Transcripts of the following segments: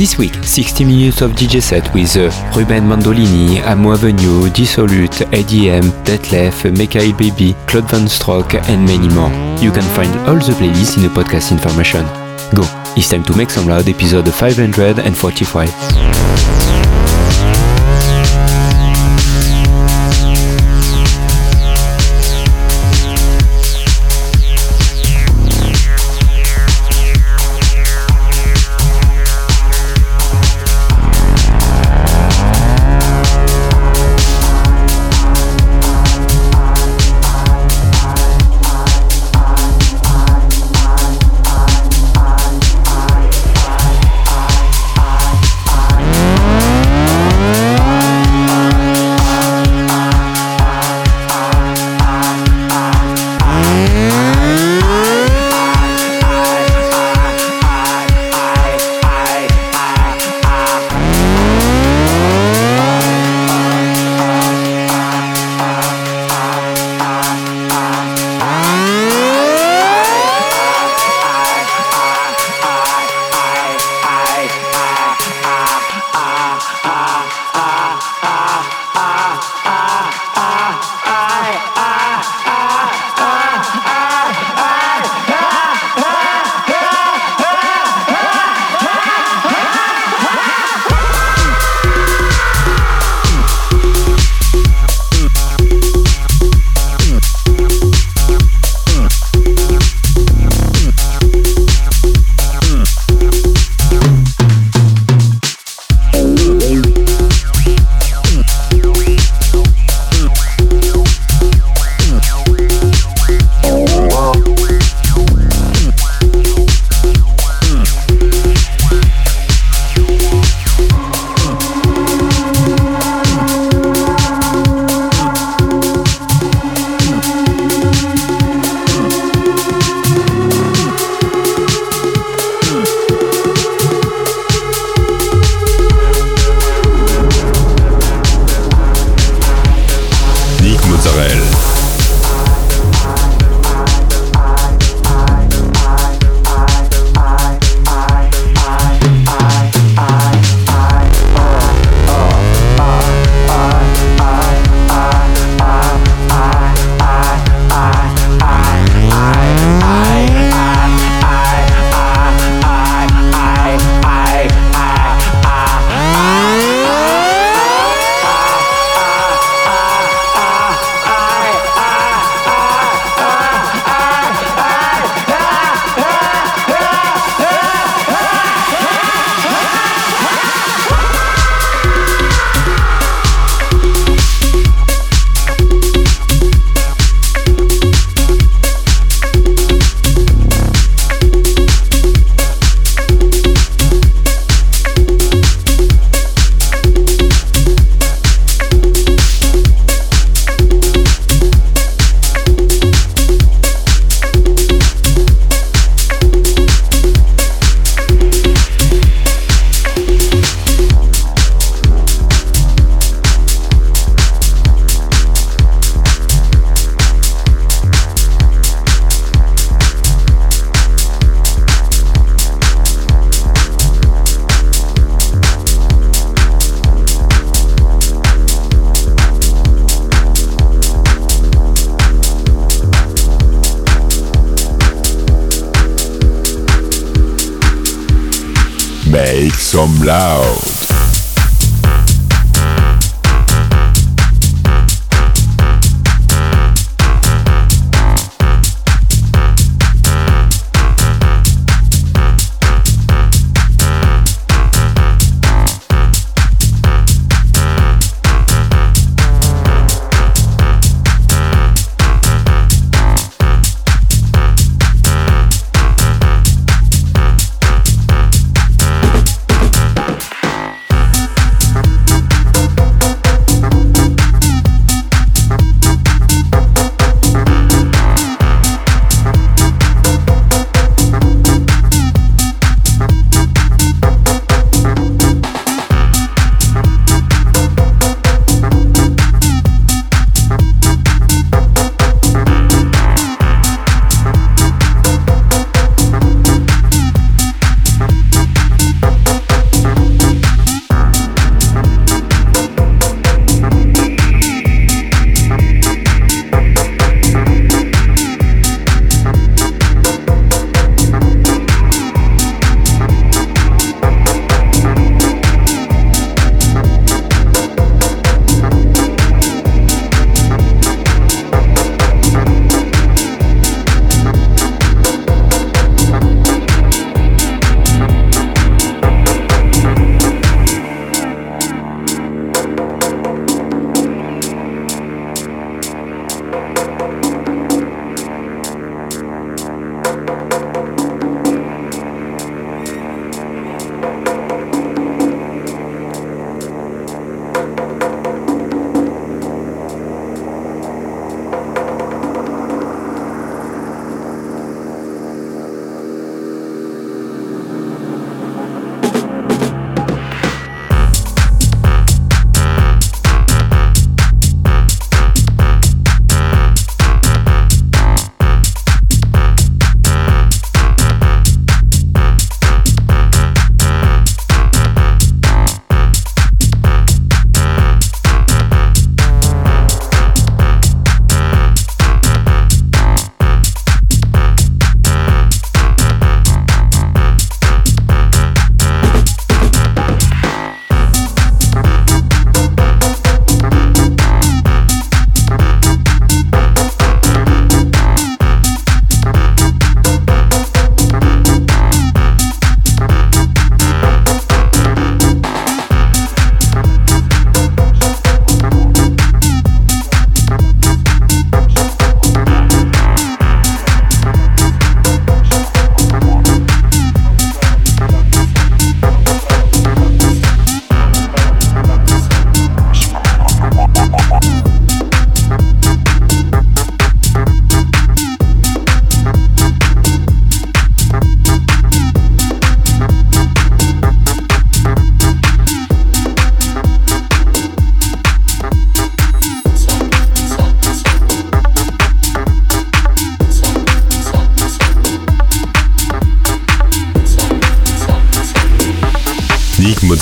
This week, 60 minutes of DJ set with uh, Ruben Mandolini, Amo Avenue, Dissolute, ADM, Detlef, Mikhail Baby, Claude VonStroke and many more. You can find all the playlists in the podcast information. Go, it's time to Make Some Loud episode 545.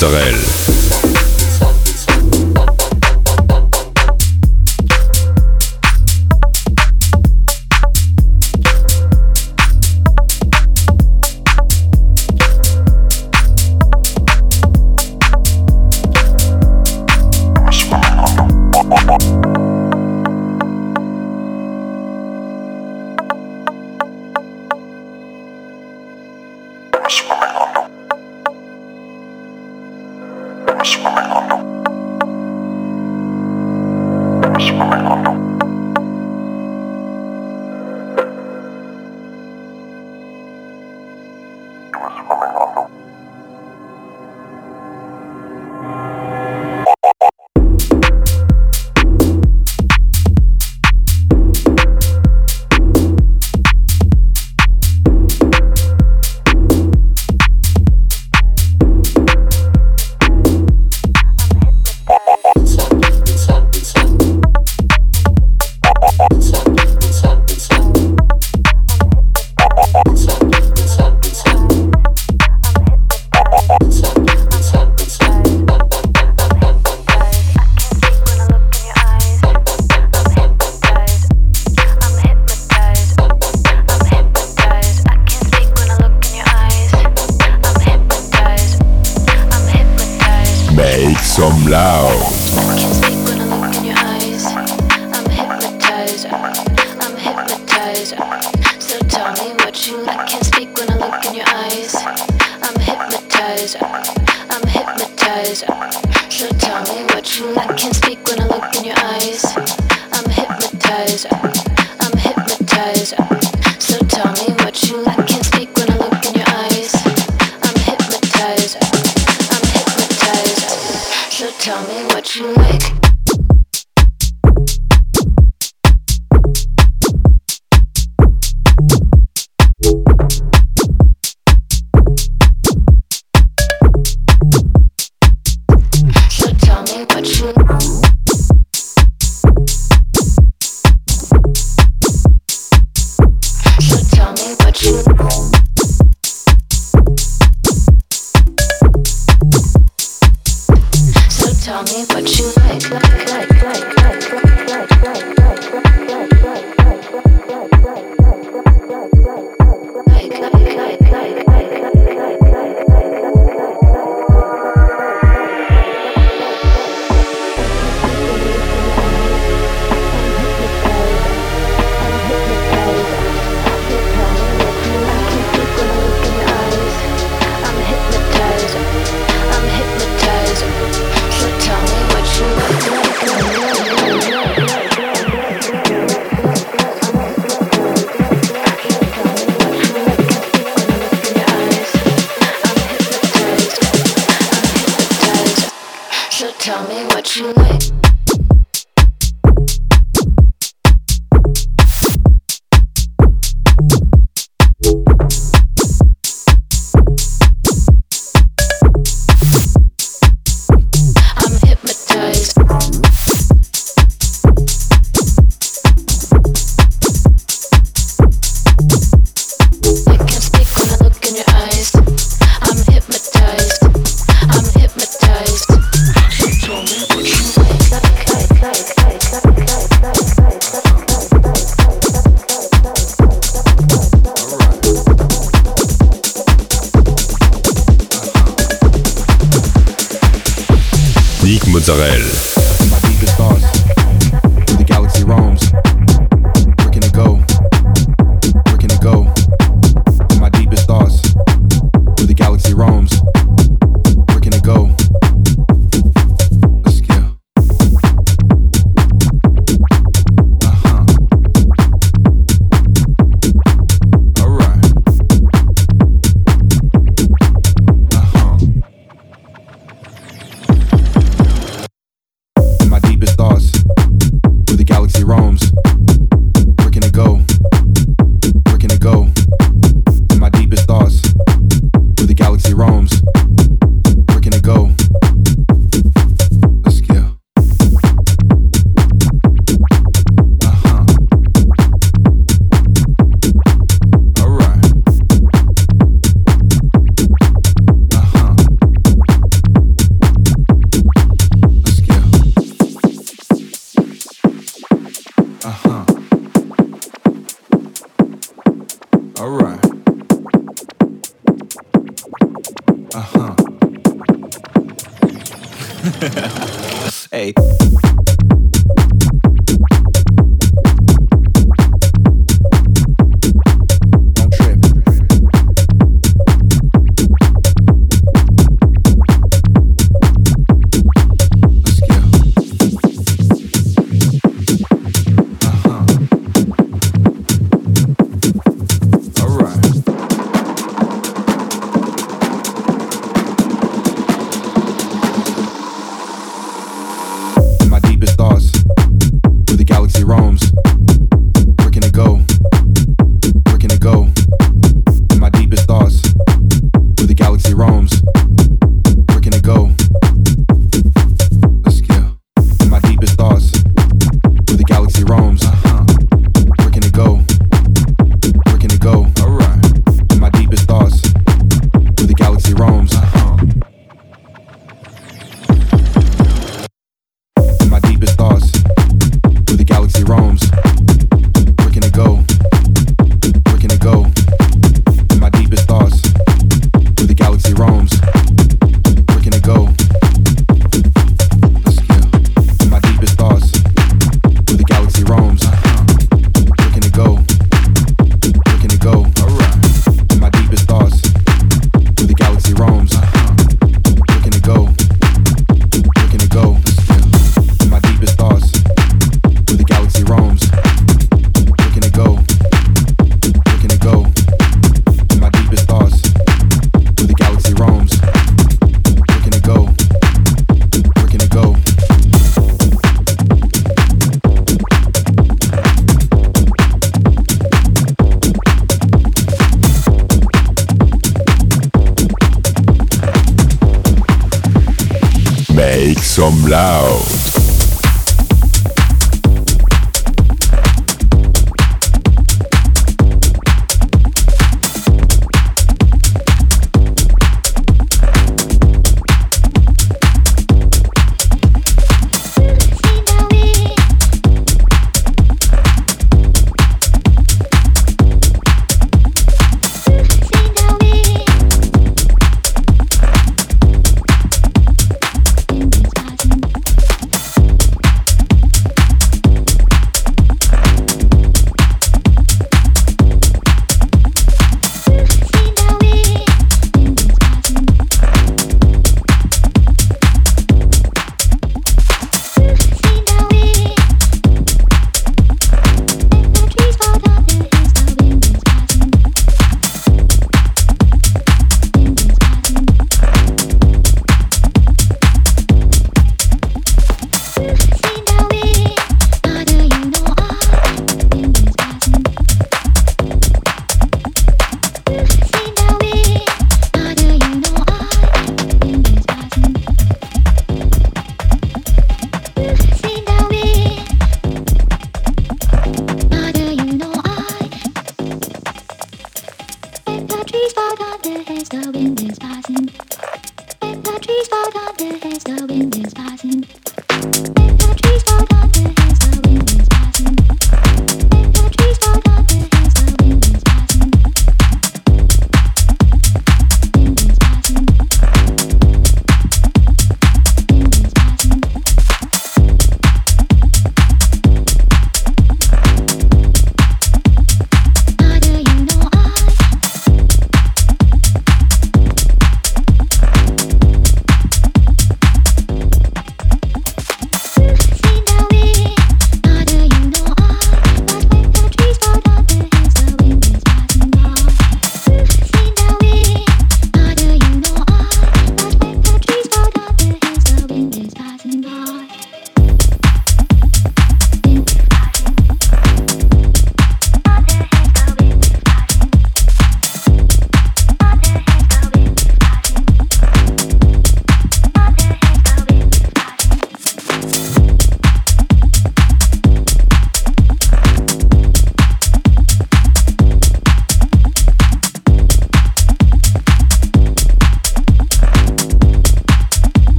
Mozzarella.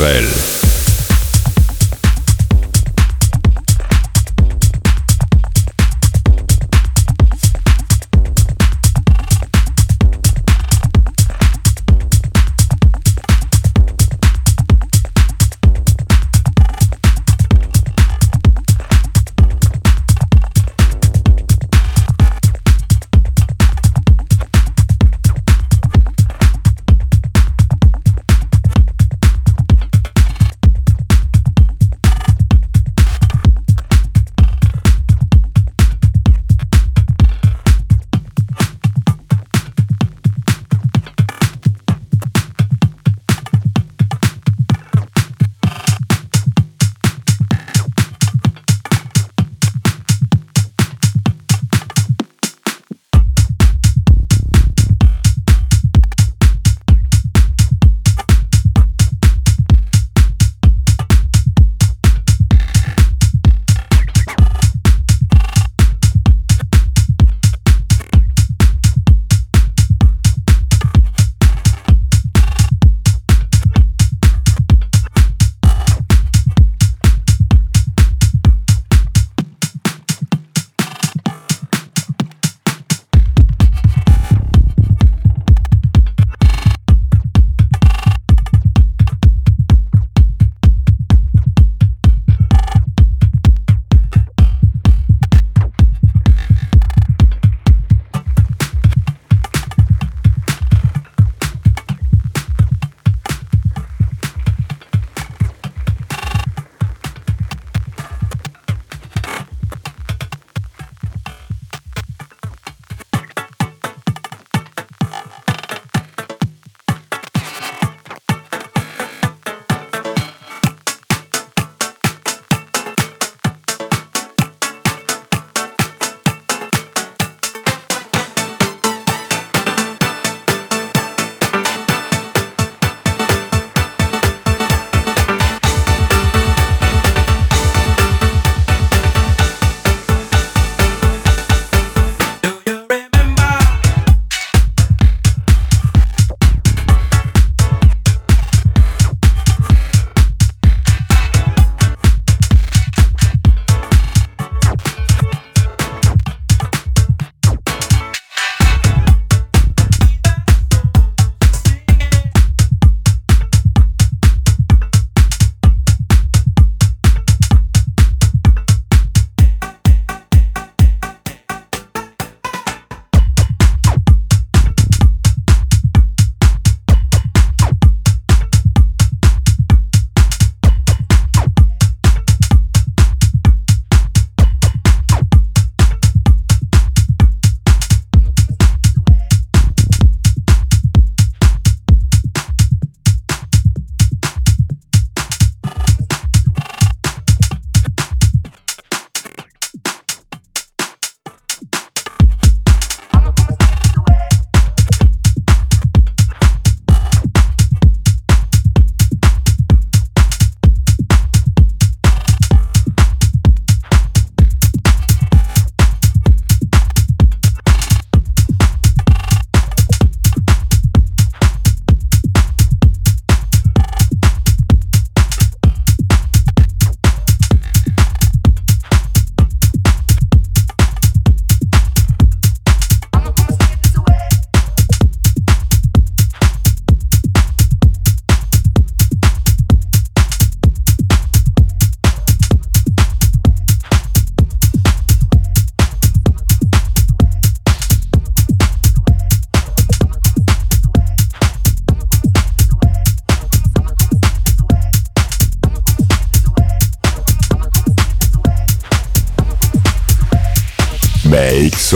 Nick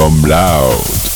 Some loud.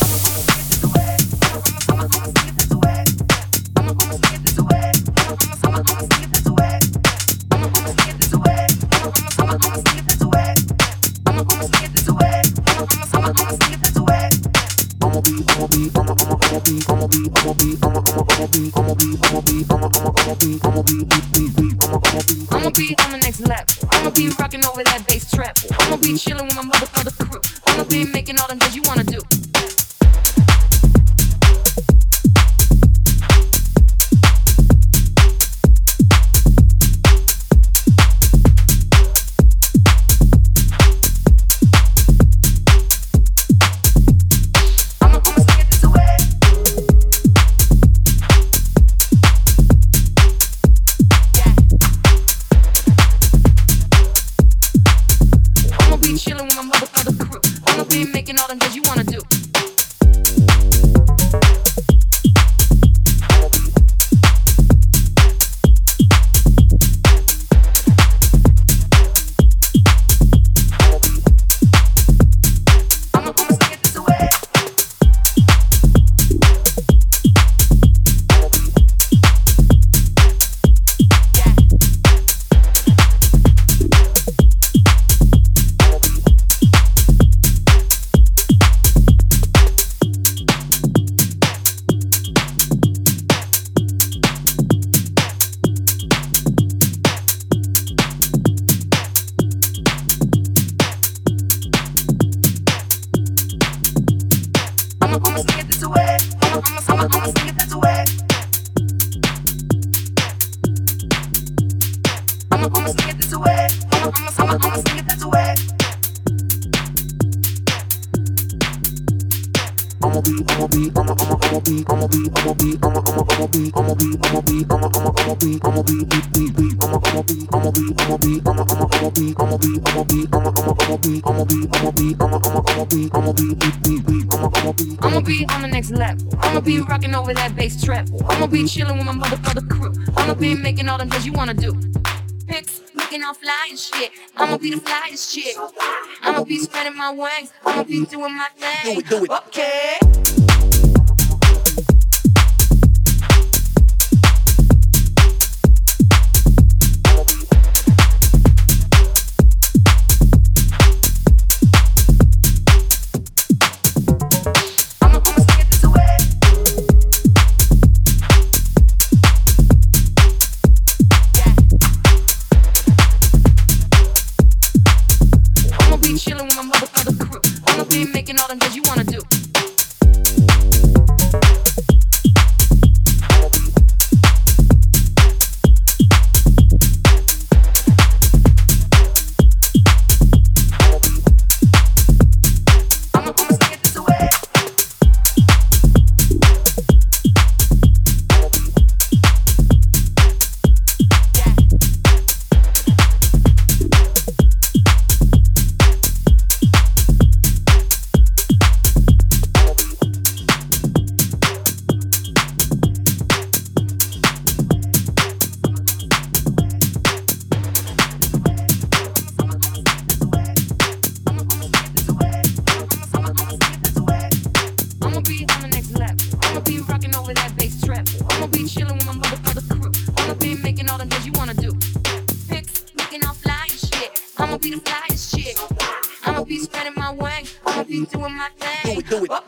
over that bass trap. I'ma be chillin' with my motherfucker crew. I'ma be making all them things you wanna do pics, looking all fly and shit. I'ma be the flyest chick. I'ma be spreading my wings. I'ma be doing my thing. Do it, do it. Okay. do it, do it.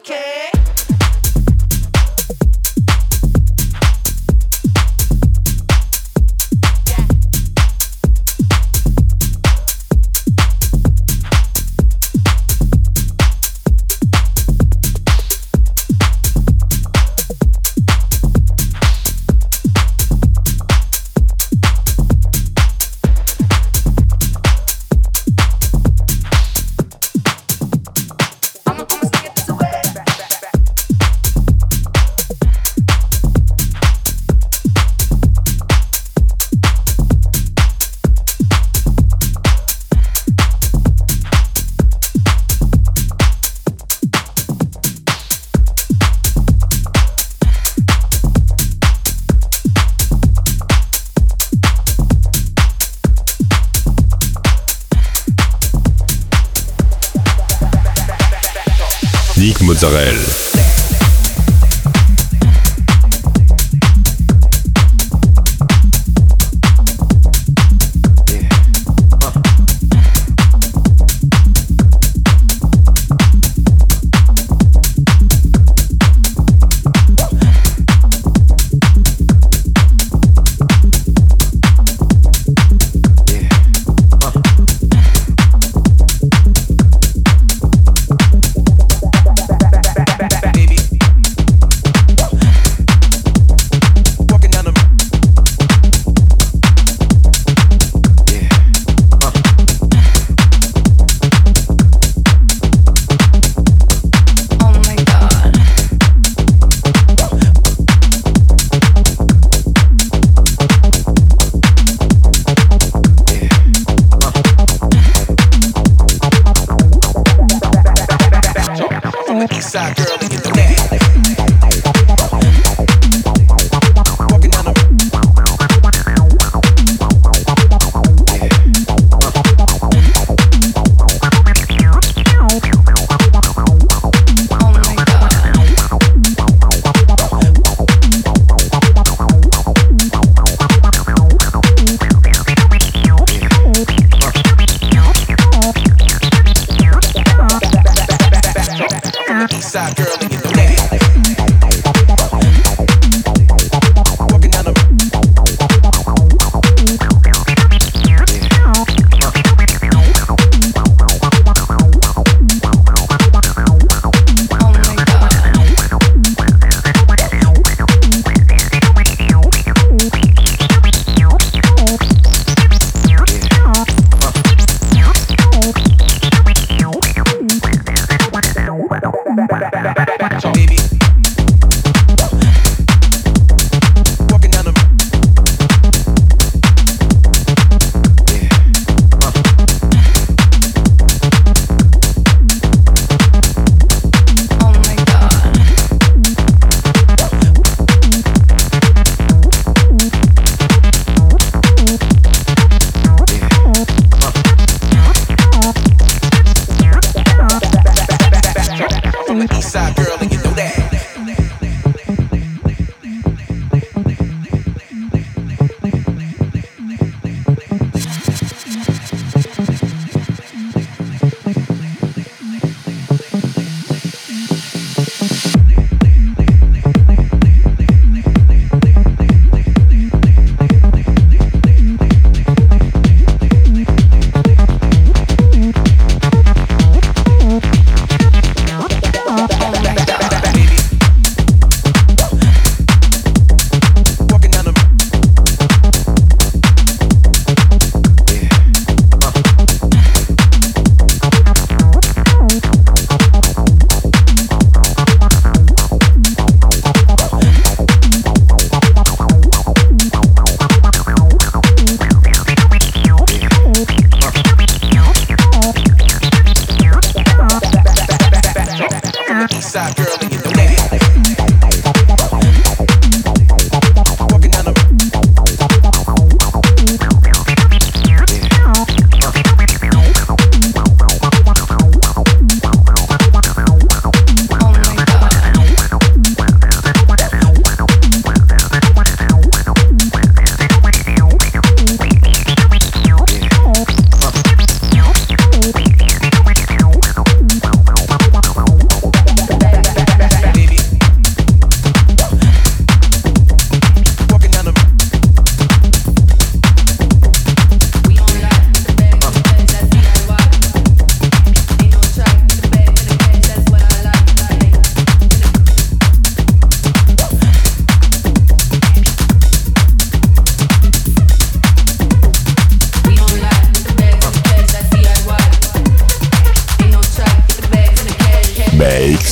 Eastside girl and you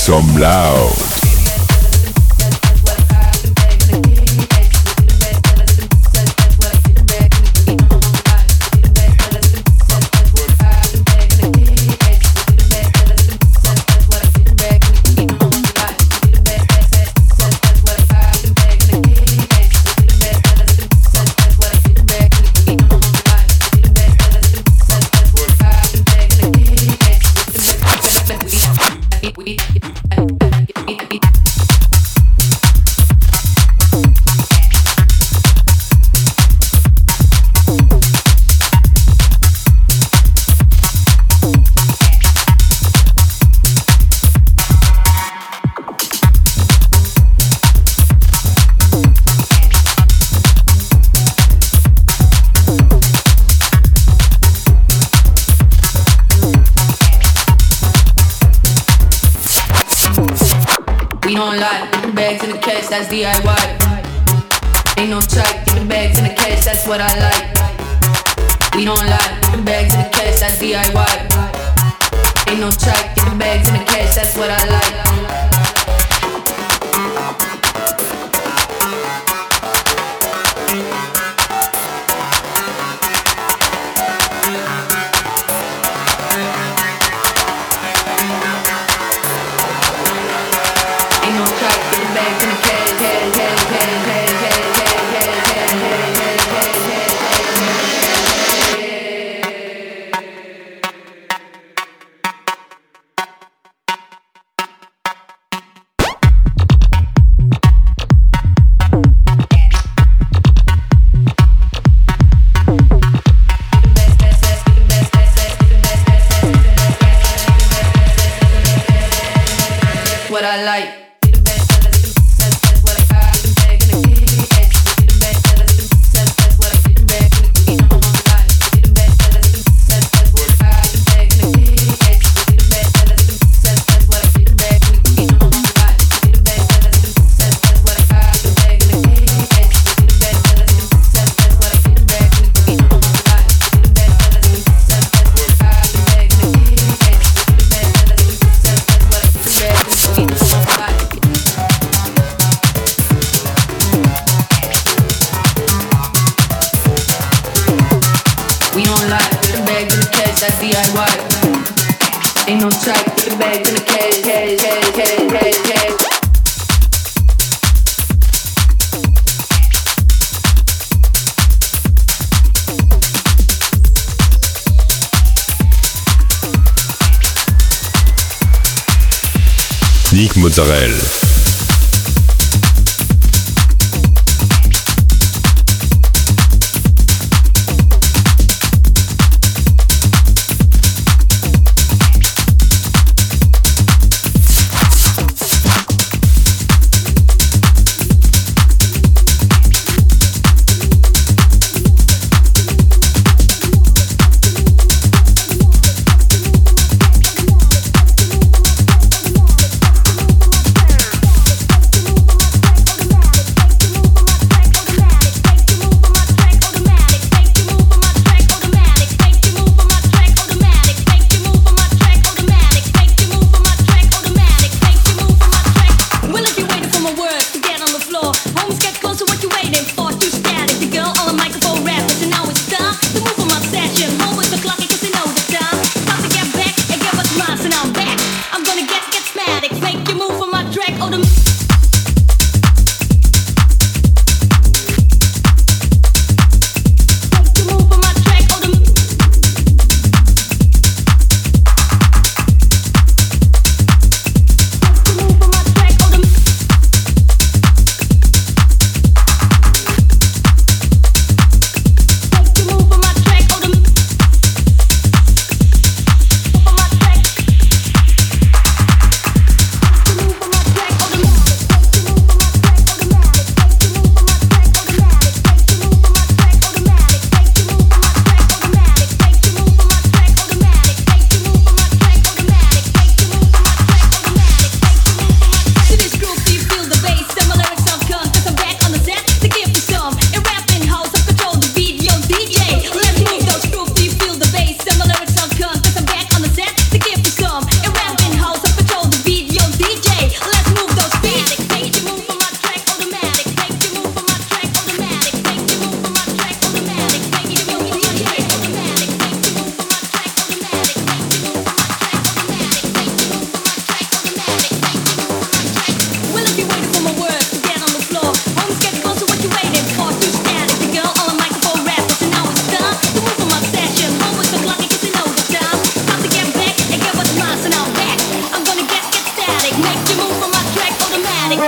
some loud. Mozzarella.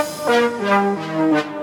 Thank you.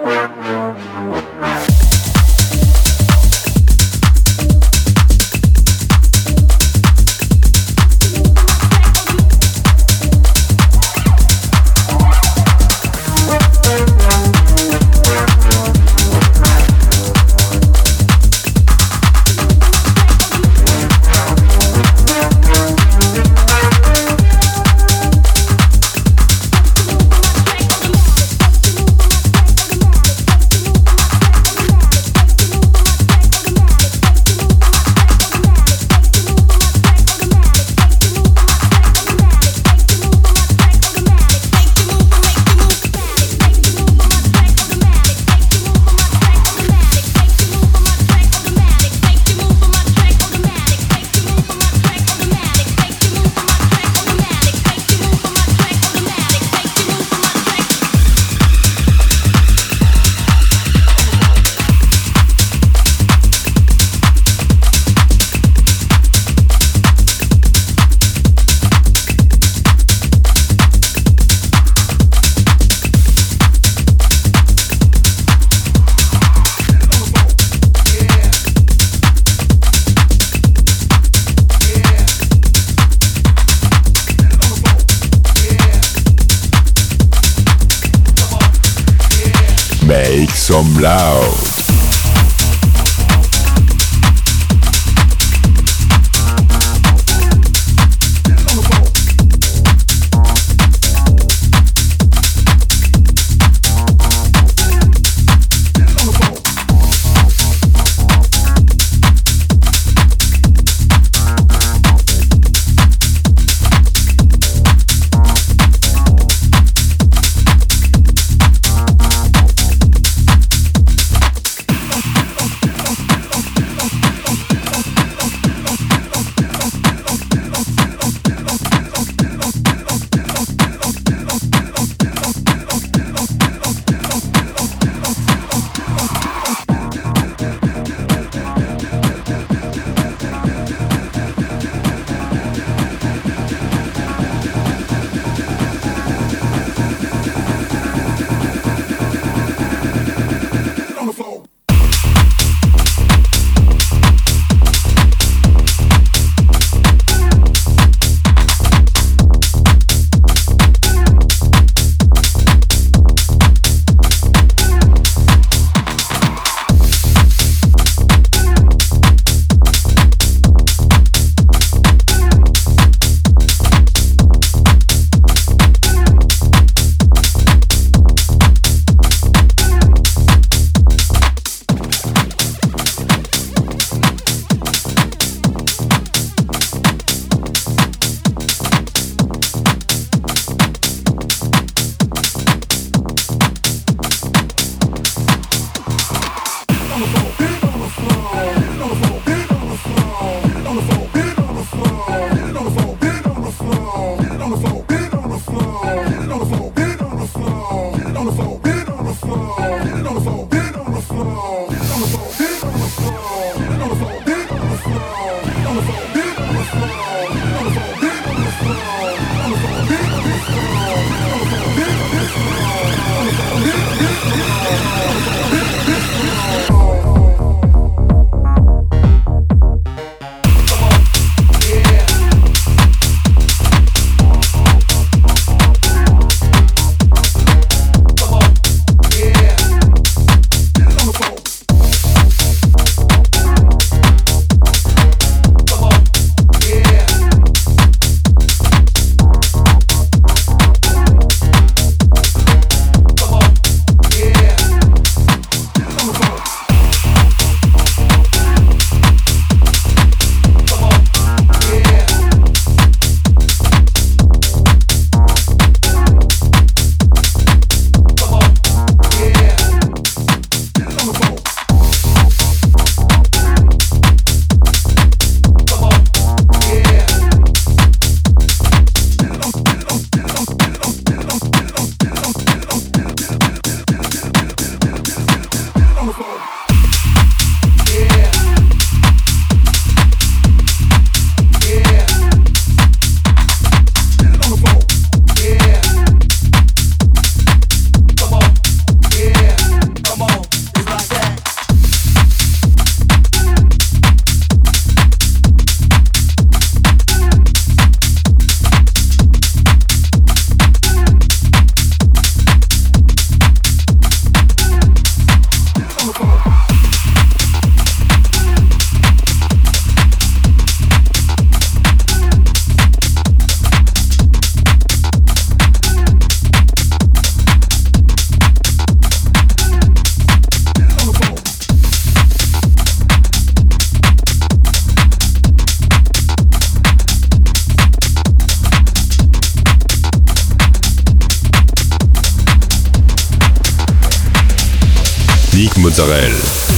Mozzarella.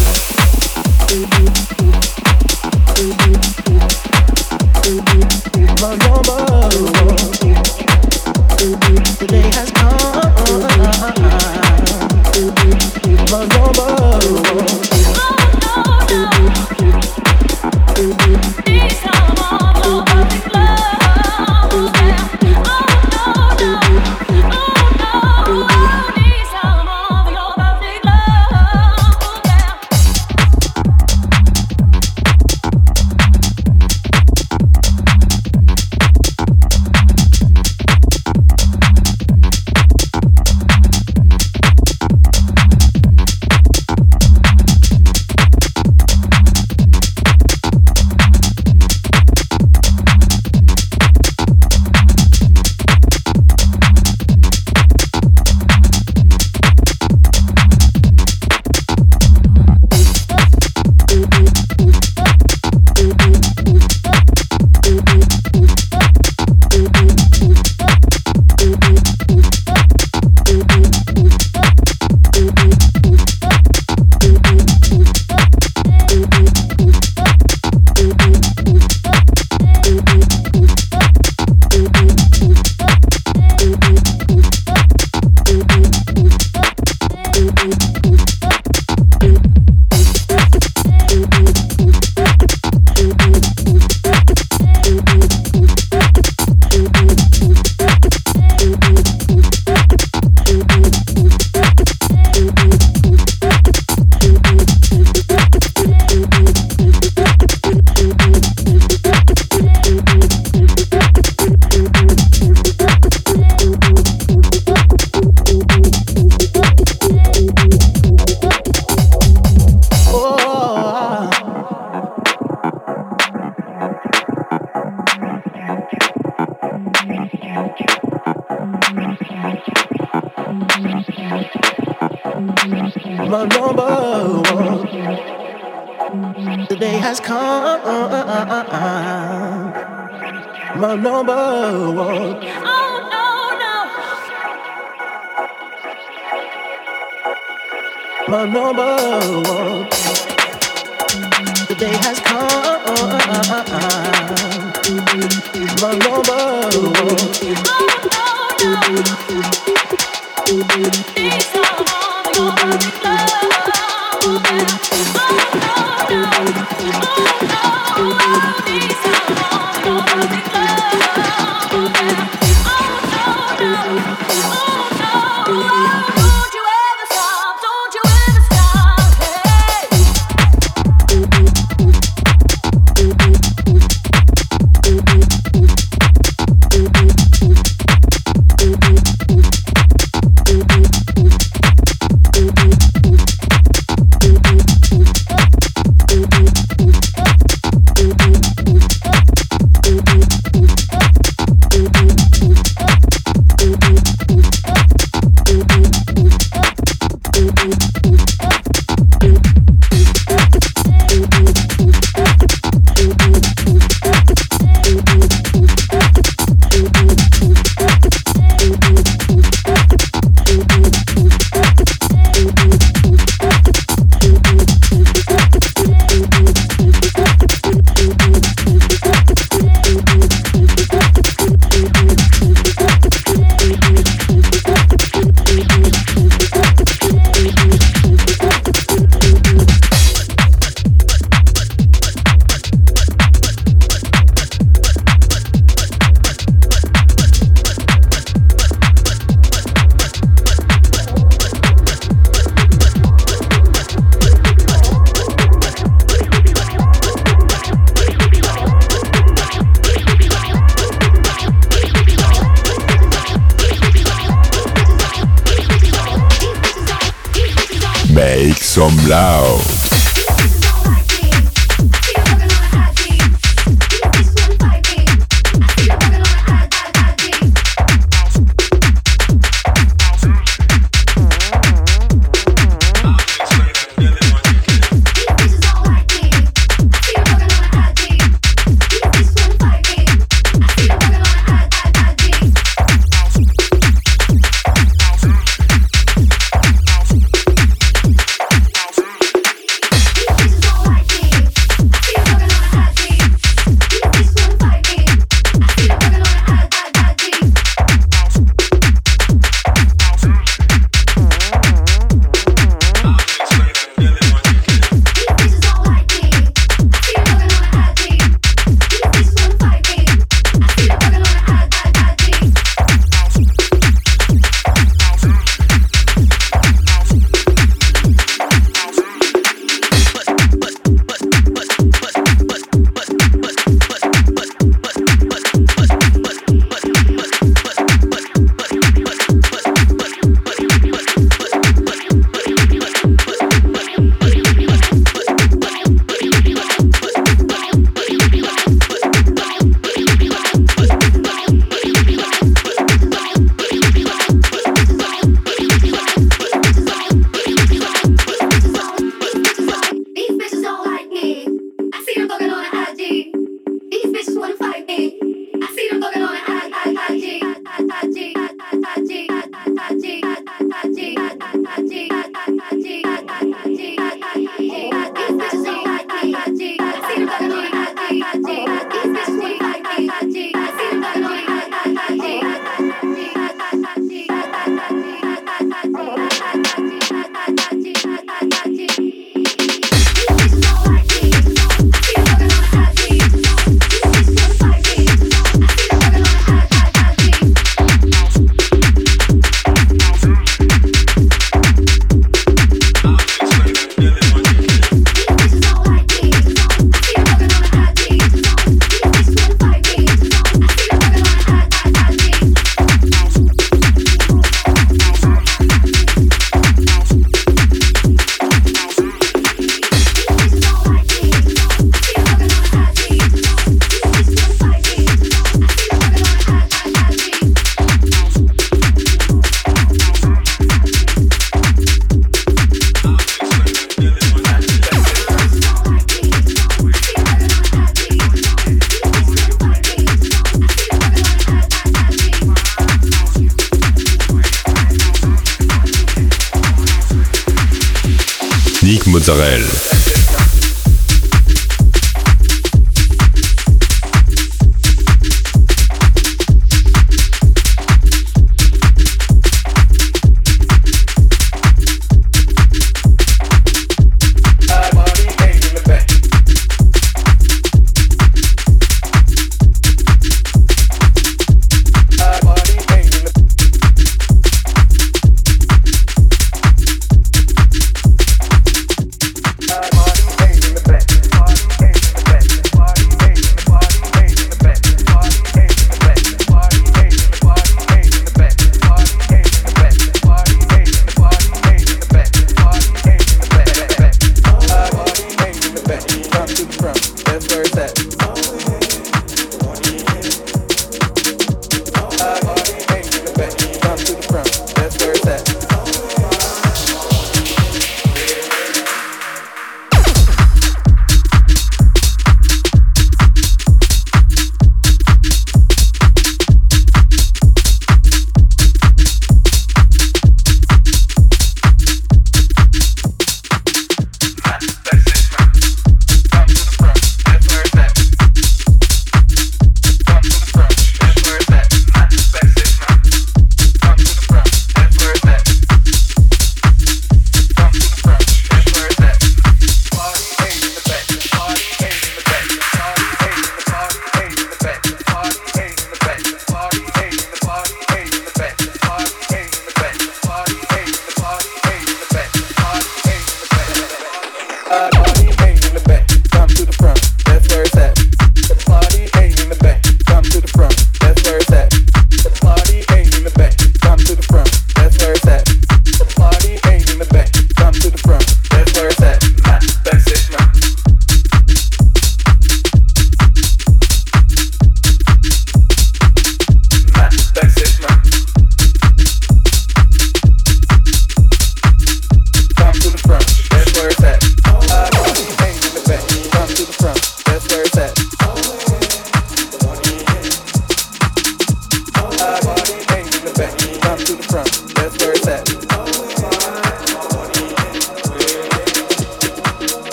Number one. Mozzarella.